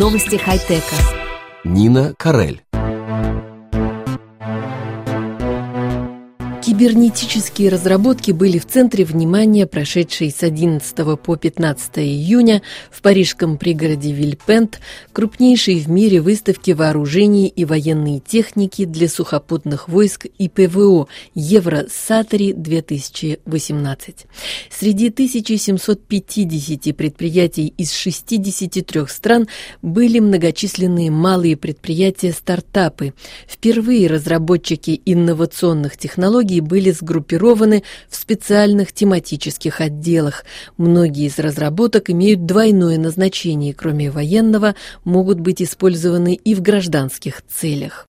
Новости хай-тека. Нина Карель. Кибернетические разработки были в центре внимания, прошедшей с 11 по 15 июня в парижском пригороде Вильпент, крупнейшей в мире выставки вооружений и военной техники для сухопутных войск и ПВО Евросатори 2018. Среди 1750 предприятий из 63 стран были многочисленные малые предприятия-стартапы. Впервые разработчики инновационных технологий были сгруппированы в специальных тематических отделах. Многие из разработок имеют двойное назначение, кроме военного, могут быть использованы и в гражданских целях.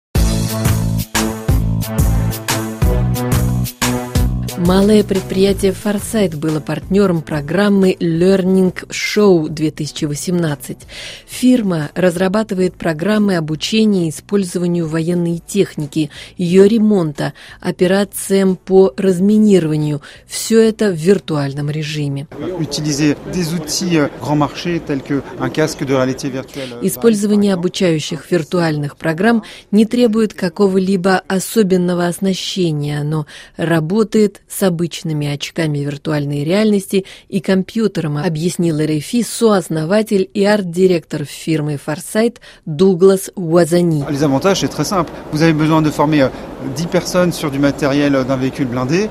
Малое предприятие Farsight было партнером программы Learning Show 2018. Фирма разрабатывает программы обучения использованию военной техники, ее ремонта, операциям по разминированию. Все это в виртуальном режиме. Использование обучающих виртуальных программ не требует какого-либо особенного оснащения, но работает с обычными очками виртуальной реальности и компьютером, объяснил РФИ сооснователь и арт-директор фирмы Farsight Дуглас Уазани. Les avantages, c'est très simple. Vous avez besoin de former 10 personnes sur du matériel d'un véhicule blindé.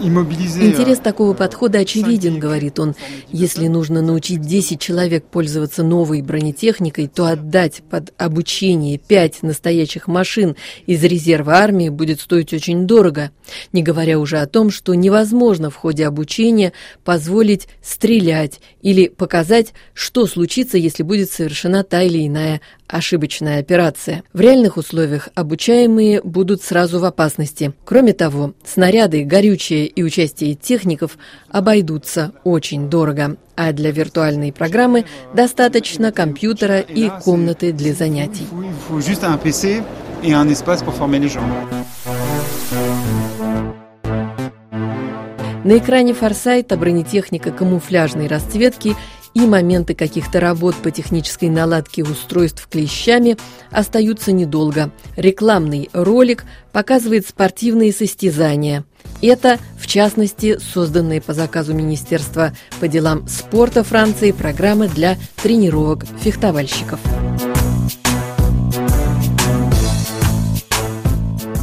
Интерес такого подхода очевиден, говорит он. Если нужно научить 10 человек пользоваться новой бронетехникой, то отдать под обучение 5 настоящих машин из резерва армии будет стоить очень дорого, не говоря уже о том, что невозможно в ходе обучения позволить стрелять или показать, что случится, если будет совершена та или иная ошибочная операция. В реальных условиях обучаемые будут сразу в опасности. Кроме того, снаряды, горючее и участие техников обойдутся очень дорого. А для виртуальной программы достаточно компьютера и комнаты для занятий. На экране форсайта бронетехника камуфляжной расцветки и моменты каких-то работ по технической наладке устройств клещами остаются недолго. Рекламный ролик показывает спортивные состязания. Это, в частности, созданные по заказу Министерства по делам спорта Франции программы для тренировок фехтовальщиков.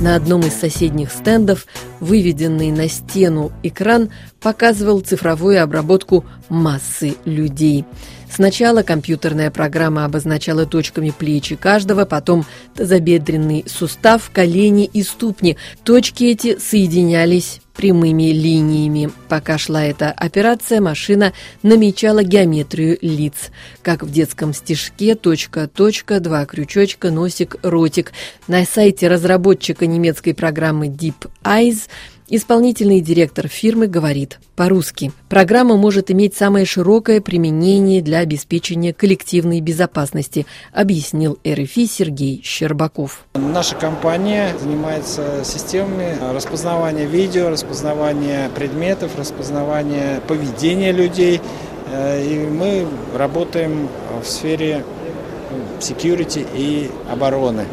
На одном из соседних стендов выведенный на стену экран показывал цифровую обработку массы людей. Сначала компьютерная программа обозначала точками плечи каждого, потом тазобедренный сустав, колени и ступни. Точки эти соединялись прямыми линиями. Пока шла эта операция, машина намечала геометрию лиц. Как в детском стишке «точка, точка, два крючочка, носик, ротик». На сайте разработчика немецкой программы Deep Eyes – Исполнительный директор фирмы говорит по-русски. Программа может иметь самое широкое применение для обеспечения коллективной безопасности, объяснил РФИ Сергей Щербаков. Наша компания занимается системами распознавания видео, распознавания предметов, распознавания поведения людей. Э, и мы работаем в сфере security и обороны,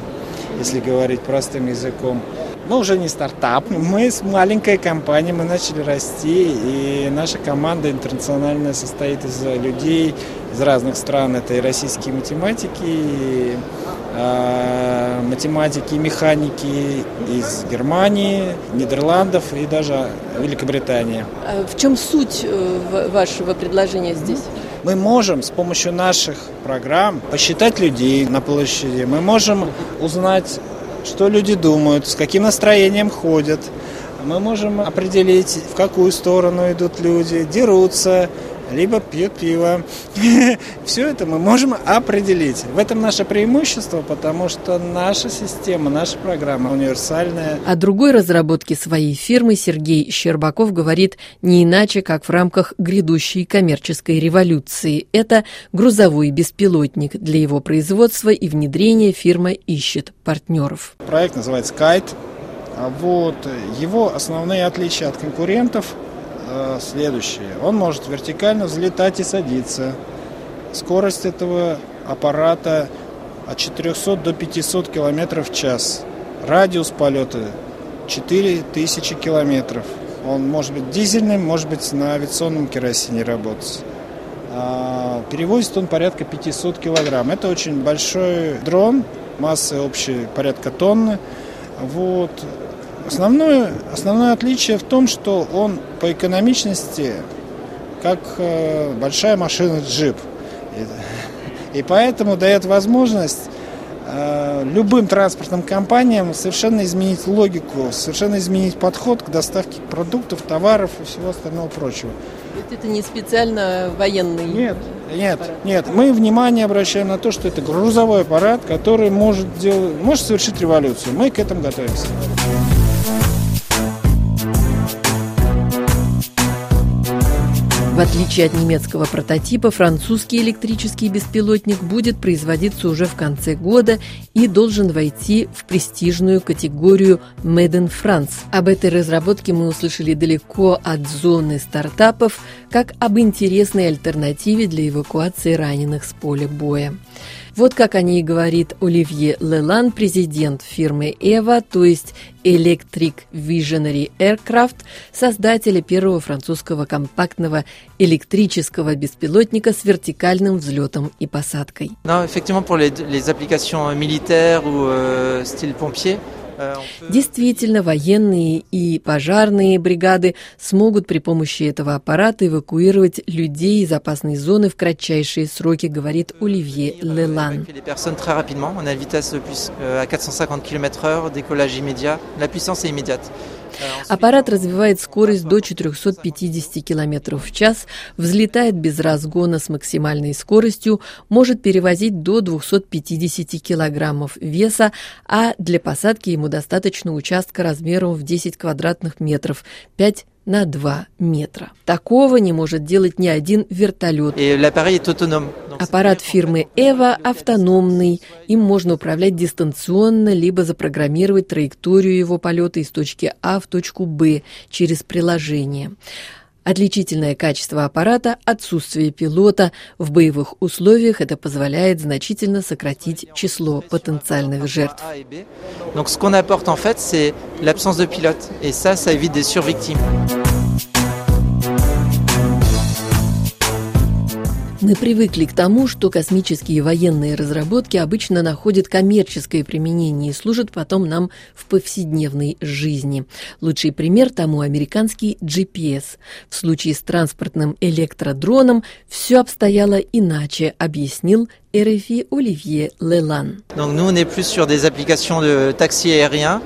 если говорить простым языком. Мы уже не стартап, мы с маленькой компанией, мы начали расти, и наша команда интернациональная состоит из людей из разных стран. Это и российские математики, и э, математики, механики из Германии, Нидерландов и даже Великобритании. А в чем суть э, вашего предложения здесь? Мы можем с помощью наших программ посчитать людей на площади, мы можем узнать что люди думают, с каким настроением ходят. Мы можем определить, в какую сторону идут люди, дерутся, либо пьют пиво. Все это мы можем определить. В этом наше преимущество, потому что наша система, наша программа универсальная. О другой разработке своей фирмы Сергей Щербаков говорит не иначе, как в рамках грядущей коммерческой революции. Это грузовой беспилотник. Для его производства и внедрения фирма ищет партнеров. Проект называется «Кайт». Вот. Его основные отличия от конкурентов – э, следующее. Он может вертикально взлетать и садиться. Скорость этого аппарата от 400 до 500 километров в час. Радиус полета 4000 километров. Он может быть дизельным, может быть на авиационном керосине работать. А перевозит он порядка 500 килограмм. Это очень большой дрон, массы общей порядка тонны. Вот. Основное, основное отличие в том, что он по экономичности как э, большая машина джип. И, и поэтому дает возможность э, любым транспортным компаниям совершенно изменить логику, совершенно изменить подход к доставке продуктов, товаров и всего остального прочего. Ведь это не специально военный Нет, нет, аппарат. нет. Мы внимание обращаем на то, что это грузовой аппарат, который может, делать, может совершить революцию. Мы к этому готовимся. В отличие от немецкого прототипа, французский электрический беспилотник будет производиться уже в конце года и должен войти в престижную категорию Made in France. Об этой разработке мы услышали далеко от зоны стартапов, как об интересной альтернативе для эвакуации раненых с поля боя. Вот как о ней говорит Оливье Лелан, президент фирмы «Эва», то есть Electric Visionary Aircraft, создателя первого французского компактного электрического беспилотника с вертикальным взлетом и посадкой. Non, effectivement, pour les, les applications militaires ou euh, style pompier, Действительно, военные и пожарные бригады смогут при помощи этого аппарата эвакуировать людей из опасной зоны в кратчайшие сроки, говорит Оливье Лелан. On a une vitesse à 450 km/h, décollage immédiat. La puissance est immédiate. Аппарат развивает скорость до 450 км в час, взлетает без разгона с максимальной скоростью, может перевозить до 250 кг веса, а для посадки ему достаточно участка размером в 10 квадратных метров, 5 на 2 метра. Такого не может делать ни один вертолет. Аппарат фирмы «Эва» автономный. Им можно управлять дистанционно, либо запрограммировать траекторию его полета из точки А в точку Б через приложение. Отличительное качество аппарата – отсутствие пилота. В боевых условиях это позволяет значительно сократить число потенциальных жертв. Donc ce qu'on apporte en fait, c'est l'absence de pilote. Et ça, ça évite des survictimes. Мы привыкли к тому, что космические военные разработки обычно находят коммерческое применение и служат потом нам в повседневной жизни. Лучший пример тому американский GPS. В случае с транспортным электродроном все обстояло иначе, объяснил РФИ Оливье Лелан. Donc nous, on est plus sur des applications de taxi aérien,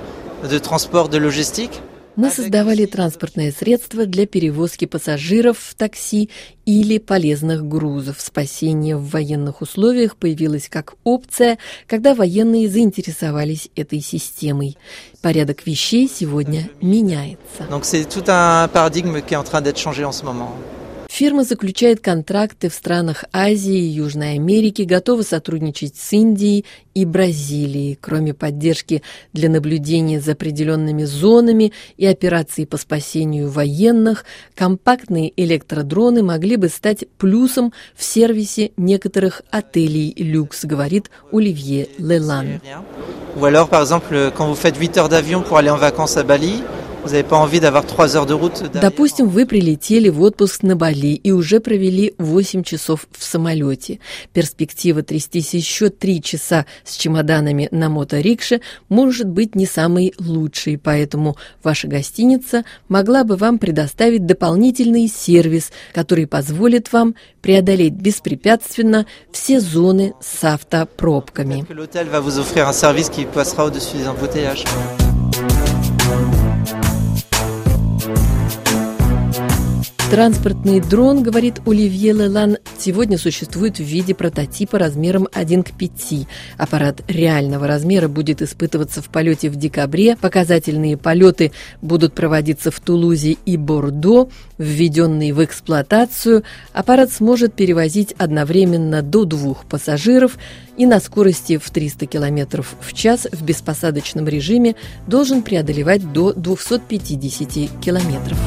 de transport, de logistique. Мы создавали транспортное средство для перевозки пассажиров в такси или полезных грузов. Спасение в военных условиях появилось как опция, когда военные заинтересовались этой системой. Порядок вещей сегодня меняется. Фирма заключает контракты в странах Азии и Южной Америки, готова сотрудничать с Индией и Бразилией. Кроме поддержки для наблюдения за определенными зонами и операций по спасению военных, компактные электродроны могли бы стать плюсом в сервисе некоторых отелей люкс, говорит Оливье Лелан. Ou alors, par exemple, quand vous faites 8 heures d'avion pour aller en vacances à Vous n'avez pas envie d'avoir 3 heures de route Допустим, вы прилетели в отпуск на Бали и уже провели 8 часов в самолете. Перспектива трястись еще 3 часа с чемоданами на моторикше может быть не самой лучшей, поэтому ваша гостиница могла бы вам предоставить дополнительный сервис, который позволит вам преодолеть беспрепятственно все зоны с автопробками. L'hôtel va vous offrir un service qui passera au-dessus des embouteillages. Транспортный дрон, говорит Оливье Лелан, сегодня существует в виде прототипа размером 1 к 5. Аппарат реального размера будет испытываться в полете в декабре. Показательные полеты будут проводиться в Тулузе и Бордо. Введенный в эксплуатацию, аппарат сможет перевозить одновременно до двух пассажиров и на скорости в 300 км в час в беспосадочном режиме должен преодолевать до 250 километров.